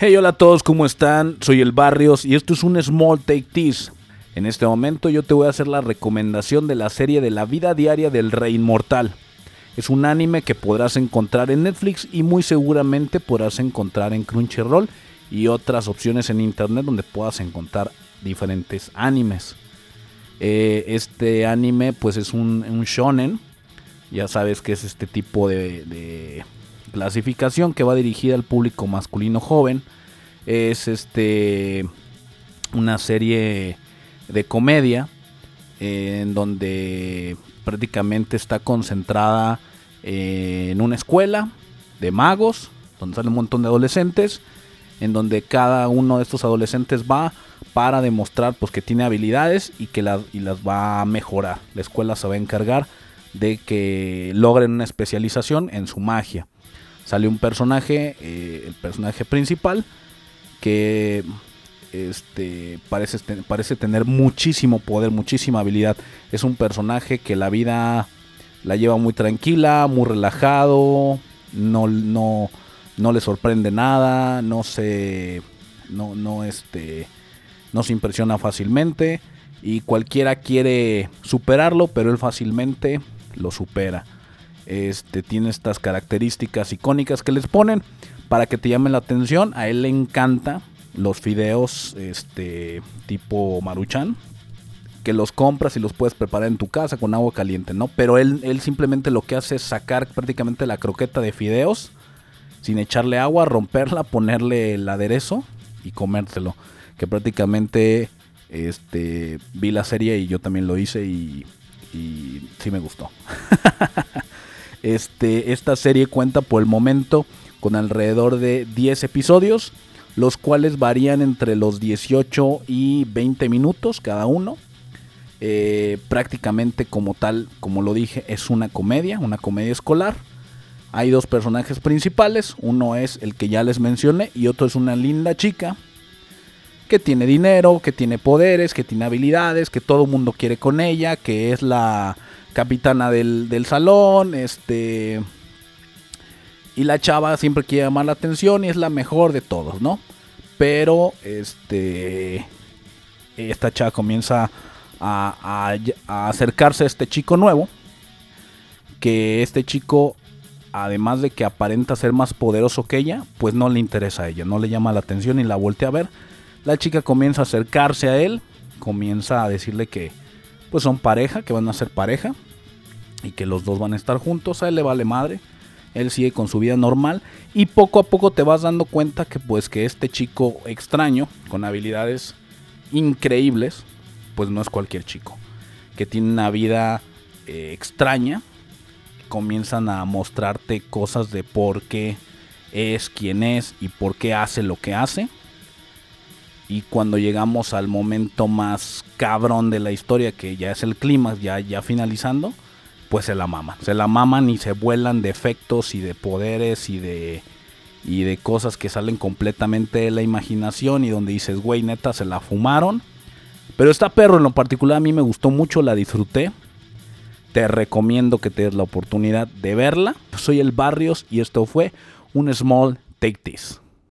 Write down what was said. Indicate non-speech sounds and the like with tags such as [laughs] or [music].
Hey, hola a todos, ¿cómo están? Soy el Barrios y esto es un Small Take This. En este momento yo te voy a hacer la recomendación de la serie de la vida diaria del Rey Inmortal. Es un anime que podrás encontrar en Netflix y muy seguramente podrás encontrar en Crunchyroll y otras opciones en internet donde puedas encontrar diferentes animes. Eh, este anime pues es un, shonen. Ya sabes que es este tipo de, clasificación que va dirigida al público masculino joven. Es este una serie de comedia en donde prácticamente está concentrada en una escuela de magos, donde sale un montón de adolescentes, en donde cada uno de estos adolescentes va para demostrar pues, que tiene habilidades y que y las va a mejorar. La escuela se va a encargar de que logren una especialización en su magia. Sale un personaje, eh, el personaje principal, que este, parece, parece tener muchísimo poder, muchísima habilidad. Es un personaje que la vida la lleva muy tranquila, muy relajado, no, no, no le sorprende nada, no se, no, no, este, no se impresiona fácilmente y cualquiera quiere superarlo, pero él fácilmente lo supera. Este tiene estas características icónicas que les ponen para que te llamen la atención. A él le encanta los fideos este tipo maruchan que los compras y los puedes preparar en tu casa con agua caliente, ¿no? Pero él, él simplemente lo que hace es sacar prácticamente la croqueta de fideos sin echarle agua, romperla, ponerle el aderezo y comérselo. Que prácticamente este, vi la serie y yo también lo hice y, y sí me gustó. [laughs] este, esta serie cuenta por el momento con alrededor de 10 episodios, los cuales varían entre los 18 y 20 minutos cada uno. Eh, prácticamente como tal, como lo dije, es una comedia, una comedia escolar. Hay dos personajes principales, uno es el que ya les mencioné y otro es una linda chica que tiene dinero, que tiene poderes, que tiene habilidades, que todo el mundo quiere con ella, que es la capitana del, del salón, este... Y la chava siempre quiere llamar la atención y es la mejor de todos, ¿no? Pero, este... Esta chava comienza a, a, acercarse a este chico nuevo. Que este chico, además de que aparenta ser más poderoso que ella, pues no le interesa a ella, no le llama la atención y la voltea a ver. La chica comienza a acercarse a él, comienza a decirle que pues son pareja, que van a ser pareja y que los dos van a estar juntos. A él le vale madre, él sigue con su vida normal y poco a poco te vas dando cuenta que pues que este chico extraño con habilidades increíbles pues no es cualquier chico. Que tiene una vida eh, extraña. Comienzan a mostrarte cosas de por qué es quien es y por qué hace lo que hace. Y cuando llegamos al momento más cabrón de la historia, que ya es el clima, ya, ya finalizando, pues se la maman. Se la maman y se vuelan de efectos y de poderes y de, y de cosas que salen completamente de la imaginación y donde dices, güey, neta, se la fumaron pero esta perro en lo particular a mí me gustó mucho, la disfruté. Te recomiendo que te des la oportunidad de verla. Soy el Barrios y esto fue un Small Take This.